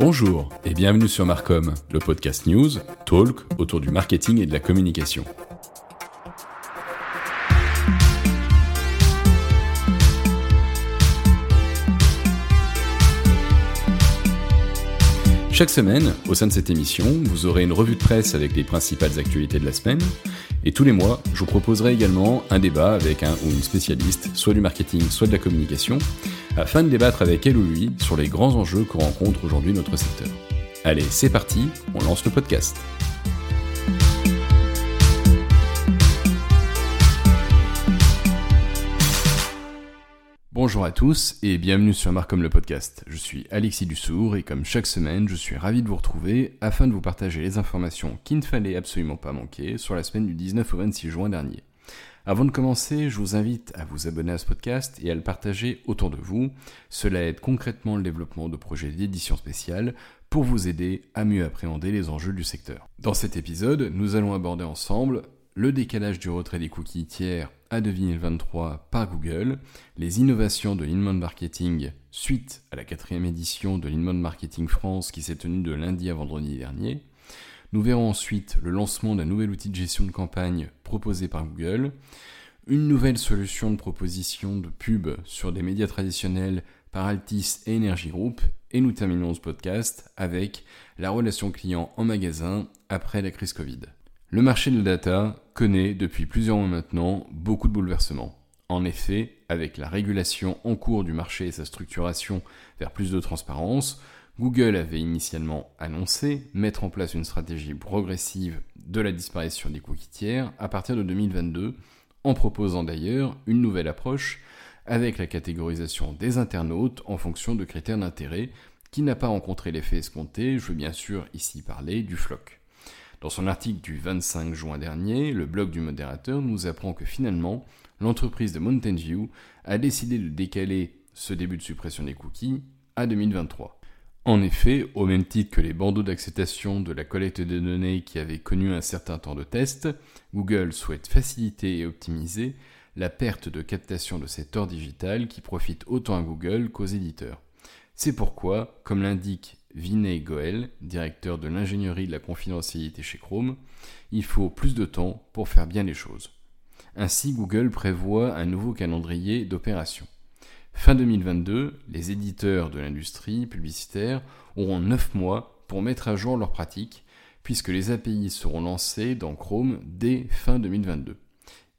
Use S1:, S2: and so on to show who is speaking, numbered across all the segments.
S1: Bonjour et bienvenue sur Marcom, le podcast news, talk autour du marketing et de la communication. Chaque semaine, au sein de cette émission, vous aurez une revue de presse avec les principales actualités de la semaine. Et tous les mois, je vous proposerai également un débat avec un ou une spécialiste, soit du marketing, soit de la communication, afin de débattre avec elle ou lui sur les grands enjeux que rencontre aujourd'hui notre secteur. Allez, c'est parti, on lance le podcast. Bonjour à tous et bienvenue sur Marcom le podcast. Je suis Alexis Dussour et comme chaque semaine, je suis ravi de vous retrouver afin de vous partager les informations qu'il ne fallait absolument pas manquer sur la semaine du 19 au 26 juin dernier. Avant de commencer, je vous invite à vous abonner à ce podcast et à le partager autour de vous. Cela aide concrètement le développement de projets d'édition spéciale pour vous aider à mieux appréhender les enjeux du secteur. Dans cet épisode, nous allons aborder ensemble le décalage du retrait des cookies tiers à 2023 par Google, les innovations de l'inbound marketing suite à la quatrième édition de l'inbound marketing France qui s'est tenue de lundi à vendredi dernier. Nous verrons ensuite le lancement d'un nouvel outil de gestion de campagne proposé par Google, une nouvelle solution de proposition de pub sur des médias traditionnels par Altis et Energy Group, et nous terminons ce podcast avec la relation client en magasin après la crise Covid. Le marché de la data connaît depuis plusieurs mois maintenant beaucoup de bouleversements. En effet, avec la régulation en cours du marché et sa structuration vers plus de transparence, Google avait initialement annoncé mettre en place une stratégie progressive de la disparition des cookies tiers à partir de 2022, en proposant d'ailleurs une nouvelle approche avec la catégorisation des internautes en fonction de critères d'intérêt qui n'a pas rencontré l'effet escompté, je veux bien sûr ici parler du floc. Dans son article du 25 juin dernier, le blog du modérateur nous apprend que finalement, l'entreprise de Mountain View a décidé de décaler ce début de suppression des cookies à 2023. En effet, au même titre que les bandeaux d'acceptation de la collecte de données qui avaient connu un certain temps de test, Google souhaite faciliter et optimiser la perte de captation de cet or digital qui profite autant à Google qu'aux éditeurs. C'est pourquoi, comme l'indique Vinay Goel, directeur de l'ingénierie de la confidentialité chez Chrome, il faut plus de temps pour faire bien les choses. Ainsi, Google prévoit un nouveau calendrier d'opération. Fin 2022, les éditeurs de l'industrie publicitaire auront 9 mois pour mettre à jour leurs pratiques, puisque les API seront lancés dans Chrome dès fin 2022.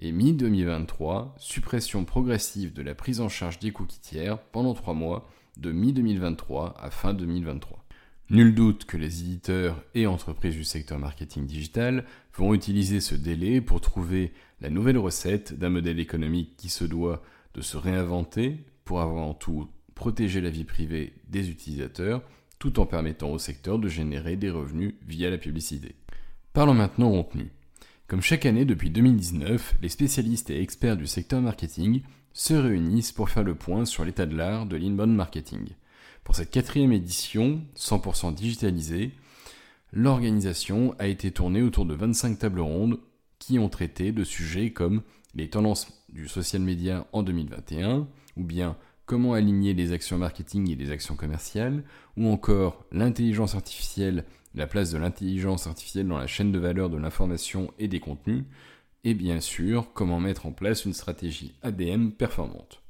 S1: Et mi-2023, suppression progressive de la prise en charge des cookies tiers pendant 3 mois de mi-2023 à fin 2023. Nul doute que les éditeurs et entreprises du secteur marketing digital vont utiliser ce délai pour trouver la nouvelle recette d'un modèle économique qui se doit de se réinventer pour avant tout protéger la vie privée des utilisateurs tout en permettant au secteur de générer des revenus via la publicité. Parlons maintenant contenu. Comme chaque année depuis 2019, les spécialistes et experts du secteur marketing se réunissent pour faire le point sur l'état de l'art de l'inbound marketing. Pour cette quatrième édition, 100% digitalisée, l'organisation a été tournée autour de 25 tables rondes qui ont traité de sujets comme les tendances du social media en 2021, ou bien comment aligner les actions marketing et les actions commerciales, ou encore l'intelligence artificielle, la place de l'intelligence artificielle dans la chaîne de valeur de l'information et des contenus, et bien sûr comment mettre en place une stratégie ABM performante.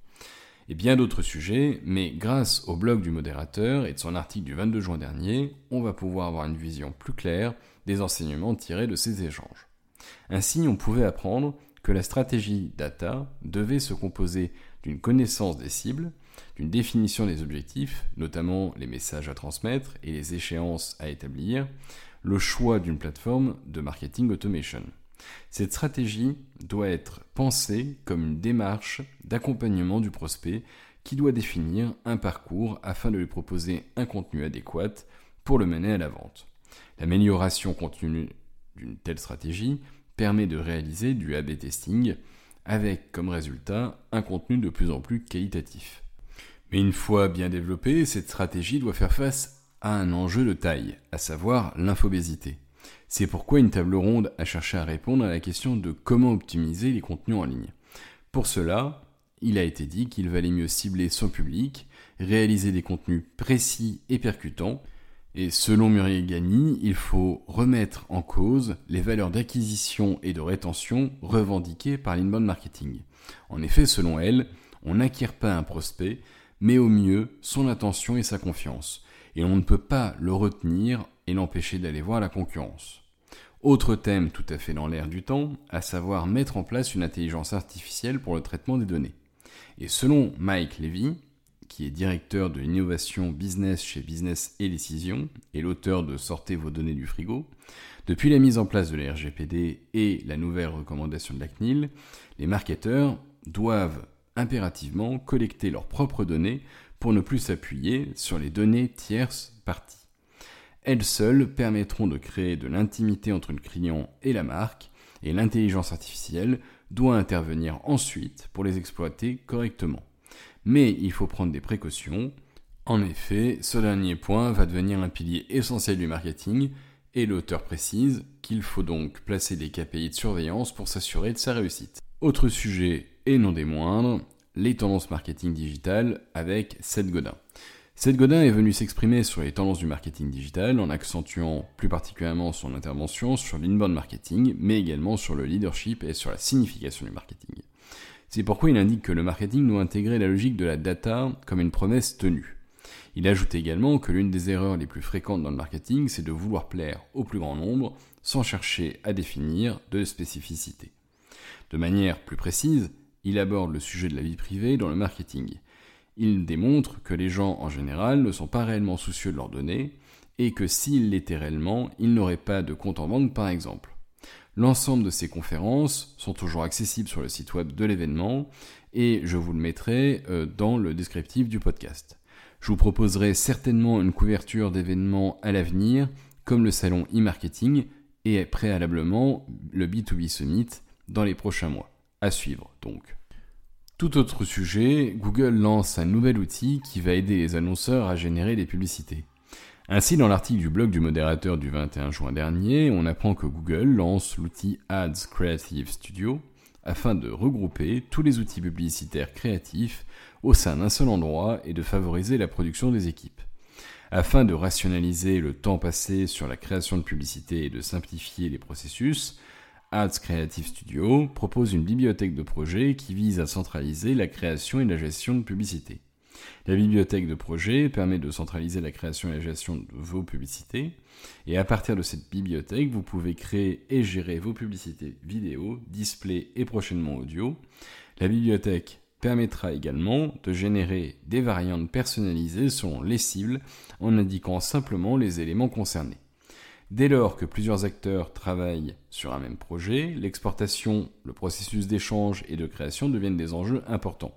S1: Et bien d'autres sujets, mais grâce au blog du modérateur et de son article du 22 juin dernier, on va pouvoir avoir une vision plus claire des enseignements tirés de ces échanges. Ainsi, on pouvait apprendre que la stratégie data devait se composer connaissance des cibles, d'une définition des objectifs, notamment les messages à transmettre et les échéances à établir, le choix d'une plateforme de marketing automation. Cette stratégie doit être pensée comme une démarche d'accompagnement du prospect qui doit définir un parcours afin de lui proposer un contenu adéquat pour le mener à la vente. L'amélioration continue d'une telle stratégie permet de réaliser du A-B testing avec comme résultat un contenu de plus en plus qualitatif. Mais une fois bien développée, cette stratégie doit faire face à un enjeu de taille, à savoir l'infobésité. C'est pourquoi une table ronde a cherché à répondre à la question de comment optimiser les contenus en ligne. Pour cela, il a été dit qu'il valait mieux cibler son public, réaliser des contenus précis et percutants, Et selon Muriel Gagny, il faut remettre en cause les valeurs d'acquisition et de rétention revendiquées par l'inbound marketing. En effet, selon elle, on n'acquiert pas un prospect, mais au mieux son attention et sa confiance. Et on ne peut pas le retenir et l'empêcher d'aller voir la concurrence. Autre thème tout à fait dans l'air du temps, à savoir mettre en place une intelligence artificielle pour le traitement des données. Et selon Mike Levy, qui est directeur de l'innovation business chez Business et Décision et l'auteur de Sortez vos données du frigo, depuis la mise en place de la RGPD et la nouvelle recommandation de la CNIL, les marketeurs doivent impérativement collecter leurs propres données pour ne plus s'appuyer sur les données tierces parties. Elles seules permettront de créer de l'intimité entre le client et la marque, et l'intelligence artificielle doit intervenir ensuite pour les exploiter correctement. Mais il faut prendre des précautions. En effet, ce dernier point va devenir un pilier essentiel du marketing, et l'auteur précise qu'il faut donc placer des KPI de surveillance pour s'assurer de sa réussite. Autre sujet, et non des moindres, les tendances marketing digital avec Seth Godin. Seth Godin est venu s'exprimer sur les tendances du marketing digital en accentuant plus particulièrement son intervention sur l'inbound marketing, mais également sur le leadership et sur la signification du marketing. C'est pourquoi il indique que le marketing doit intégrer la logique de la data comme une promesse tenue. Il ajoute également que l'une des erreurs les plus fréquentes dans le marketing, c'est de vouloir plaire au plus grand nombre sans chercher à définir de spécificité. De manière plus précise, il aborde le sujet de la vie privée dans le marketing il démontre que les gens en général ne sont pas réellement soucieux de leurs données et que s'ils l'étaient réellement, ils n'auraient pas de compte en banque par exemple. L'ensemble de ces conférences sont toujours accessibles sur le site web de l'événement et je vous le mettrai euh, dans le descriptif du podcast. Je vous proposerai certainement une couverture d'événements à l'avenir comme le salon e-marketing et préalablement le B2B Summit dans les prochains mois. À suivre donc. Tout autre sujet, Google lance un nouvel outil qui va aider les annonceurs à générer des publicités. Ainsi, dans l'article du blog du modérateur du 21 juin dernier, on apprend que Google lance l'outil Ads Creative Studio afin de regrouper tous les outils publicitaires créatifs au sein d'un seul endroit et de favoriser la production des équipes. Afin de rationaliser le temps passé sur la création de publicités et de simplifier les processus, Ads Creative Studio propose une bibliothèque de projets qui vise à centraliser la création et la gestion de publicités. La bibliothèque de projets permet de centraliser la création et la gestion de vos publicités. Et à partir de cette bibliothèque, vous pouvez créer et gérer vos publicités vidéo, display et prochainement audio. La bibliothèque permettra également de générer des variantes personnalisées selon les cibles en indiquant simplement les éléments concernés. Dès lors que plusieurs acteurs travaillent sur un même projet, l'exportation, le processus d'échange et de création deviennent des enjeux importants.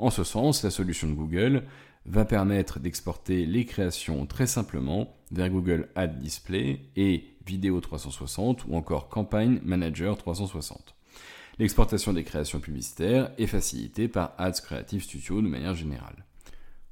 S1: En ce sens, la solution de Google va permettre d'exporter les créations très simplement vers Google Ad Display et Vidéo 360 ou encore Campaign Manager 360. L'exportation des créations publicitaires est facilitée par Ads Creative Studio de manière générale.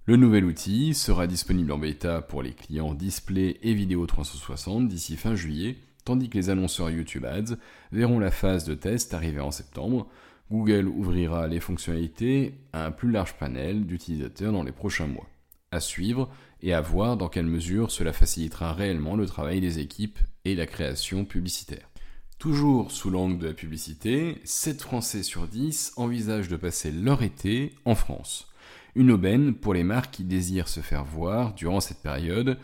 S1: Le nouvel outil sera disponible en bêta pour les clients Display et Vidéo 360 d'ici fin juillet, tandis que les annonceurs YouTube Ads verront la phase de test arriver en septembre. Google ouvrira les fonctionnalités à un plus large panel d'utilisateurs dans les prochains mois. À suivre et à voir dans quelle mesure cela facilitera réellement le travail des équipes et la création publicitaire. Toujours sous l'angle de la publicité, 7 Français sur 10 envisagent de passer leur été en France. Une aubaine pour les marques qui désirent se faire voir durant cette période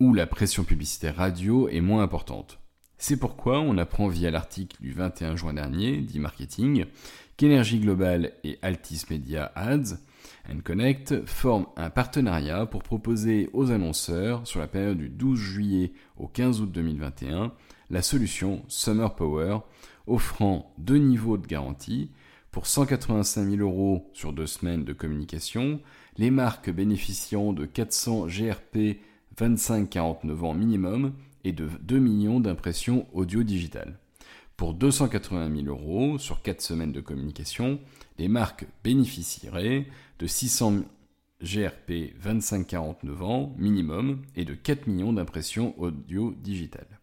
S1: où la pression publicitaire radio est moins importante. C'est pourquoi on apprend via l'article du 21 juin dernier, dit marketing, qu'Energie Global et Altis Media Ads and Connect forment un partenariat pour proposer aux annonceurs, sur la période du 12 juillet au 15 août 2021, la solution Summer Power, offrant deux niveaux de garantie, pour 185 000 euros sur deux semaines de communication, les marques bénéficieront de 400 GRP 25-49 ans minimum et de 2 millions d'impressions audio digitales. Pour 280 000 euros sur 4 semaines de communication, les marques bénéficieraient de 600 GRP 25-49 ans minimum et de 4 millions d'impressions audio digitales.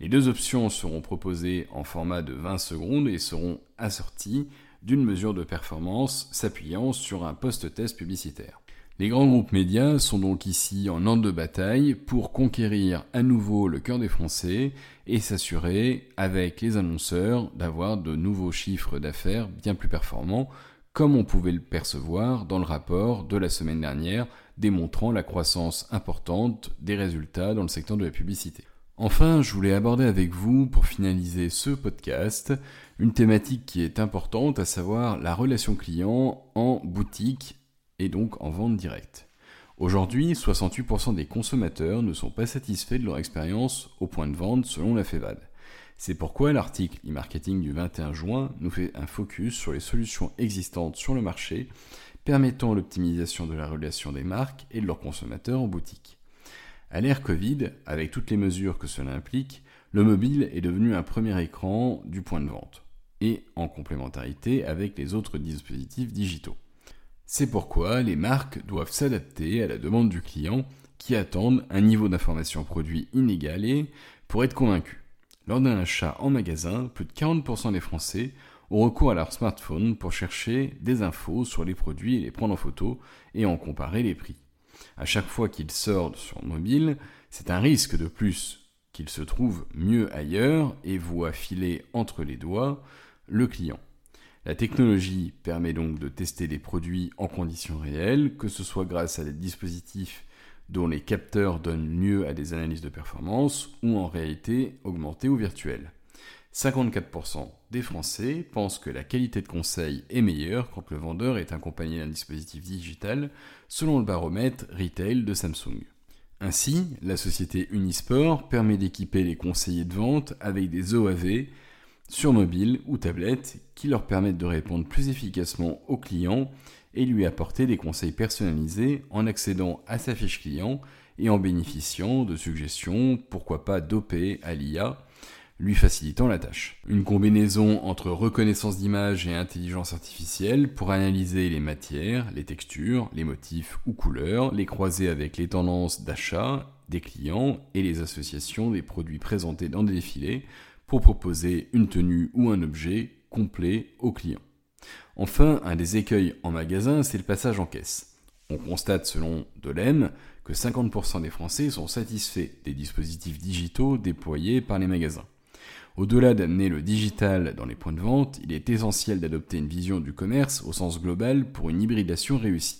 S1: Les deux options seront proposées en format de 20 secondes et seront assorties d'une mesure de performance s'appuyant sur un post-test publicitaire. Les grands groupes médias sont donc ici en ordre de bataille pour conquérir à nouveau le cœur des Français et s'assurer, avec les annonceurs, d'avoir de nouveaux chiffres d'affaires bien plus performants, comme on pouvait le percevoir dans le rapport de la semaine dernière démontrant la croissance importante des résultats dans le secteur de la publicité. Enfin, je voulais aborder avec vous, pour finaliser ce podcast, une thématique qui est importante, à savoir la relation client en boutique et donc en vente directe. Aujourd'hui, 68% des consommateurs ne sont pas satisfaits de leur expérience au point de vente selon la FEVAD. C'est pourquoi l'article e-marketing du 21 juin nous fait un focus sur les solutions existantes sur le marché permettant l'optimisation de la relation des marques et de leurs consommateurs en boutique. À l'ère Covid, avec toutes les mesures que cela implique, le mobile est devenu un premier écran du point de vente, et en complémentarité avec les autres dispositifs digitaux. C'est pourquoi les marques doivent s'adapter à la demande du client qui attendent un niveau d'information produit inégalé pour être convaincus. Lors d'un achat en magasin, plus de 40% des Français ont recours à leur smartphone pour chercher des infos sur les produits et les prendre en photo et en comparer les prix. À chaque fois qu'ils sortent sur mobile, c'est un risque de plus qu'ils se trouvent mieux ailleurs et voient filer entre les doigts le client. La technologie permet donc de tester des produits en conditions réelles, que ce soit grâce à des dispositifs dont les capteurs donnent lieu à des analyses de performance ou en réalité augmentée ou virtuelle. 54% des Français pensent que la qualité de conseil est meilleure quand le vendeur est accompagné d'un dispositif digital, selon le baromètre retail de Samsung. Ainsi, la société Unisport permet d'équiper les conseillers de vente avec des OAV sur mobile ou tablette qui leur permettent de répondre plus efficacement aux clients et lui apporter des conseils personnalisés en accédant à sa fiche client et en bénéficiant de suggestions, pourquoi pas dopées à l'IA, lui facilitant la tâche. Une combinaison entre reconnaissance d'image et intelligence artificielle pour analyser les matières, les textures, les motifs ou couleurs, les croiser avec les tendances d'achat des clients et les associations des produits présentés dans des défilés pour proposer une tenue ou un objet complet au client. Enfin, un des écueils en magasin, c'est le passage en caisse. On constate selon Delem que 50% des Français sont satisfaits des dispositifs digitaux déployés par les magasins. Au-delà d'amener le digital dans les points de vente, il est essentiel d'adopter une vision du commerce au sens global pour une hybridation réussie.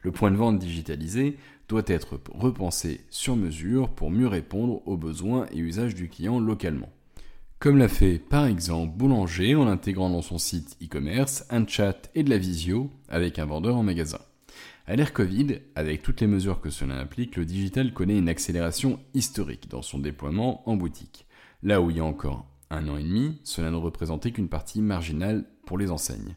S1: Le point de vente digitalisé doit être repensé sur mesure pour mieux répondre aux besoins et usages du client localement. Comme l'a fait par exemple Boulanger en intégrant dans son site e-commerce un chat et de la visio avec un vendeur en magasin. À l'ère Covid, avec toutes les mesures que cela implique, le digital connaît une accélération historique dans son déploiement en boutique. Là où il y a encore un an et demi, cela ne représentait qu'une partie marginale pour les enseignes.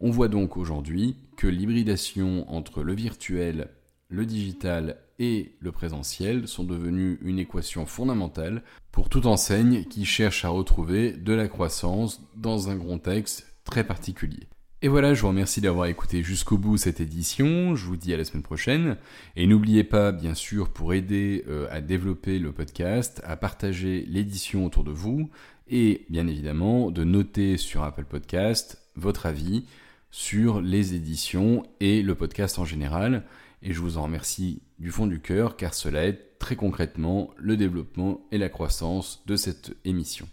S1: On voit donc aujourd'hui que l'hybridation entre le virtuel, le digital et le présentiel sont devenus une équation fondamentale pour toute enseigne qui cherche à retrouver de la croissance dans un contexte très particulier. Et voilà, je vous remercie d'avoir écouté jusqu'au bout cette édition. Je vous dis à la semaine prochaine. Et n'oubliez pas, bien sûr, pour aider euh, à développer le podcast, à partager l'édition autour de vous et bien évidemment de noter sur Apple Podcast votre avis sur les éditions et le podcast en général. Et je vous en remercie du fond du cœur car cela aide très concrètement le développement et la croissance de cette émission.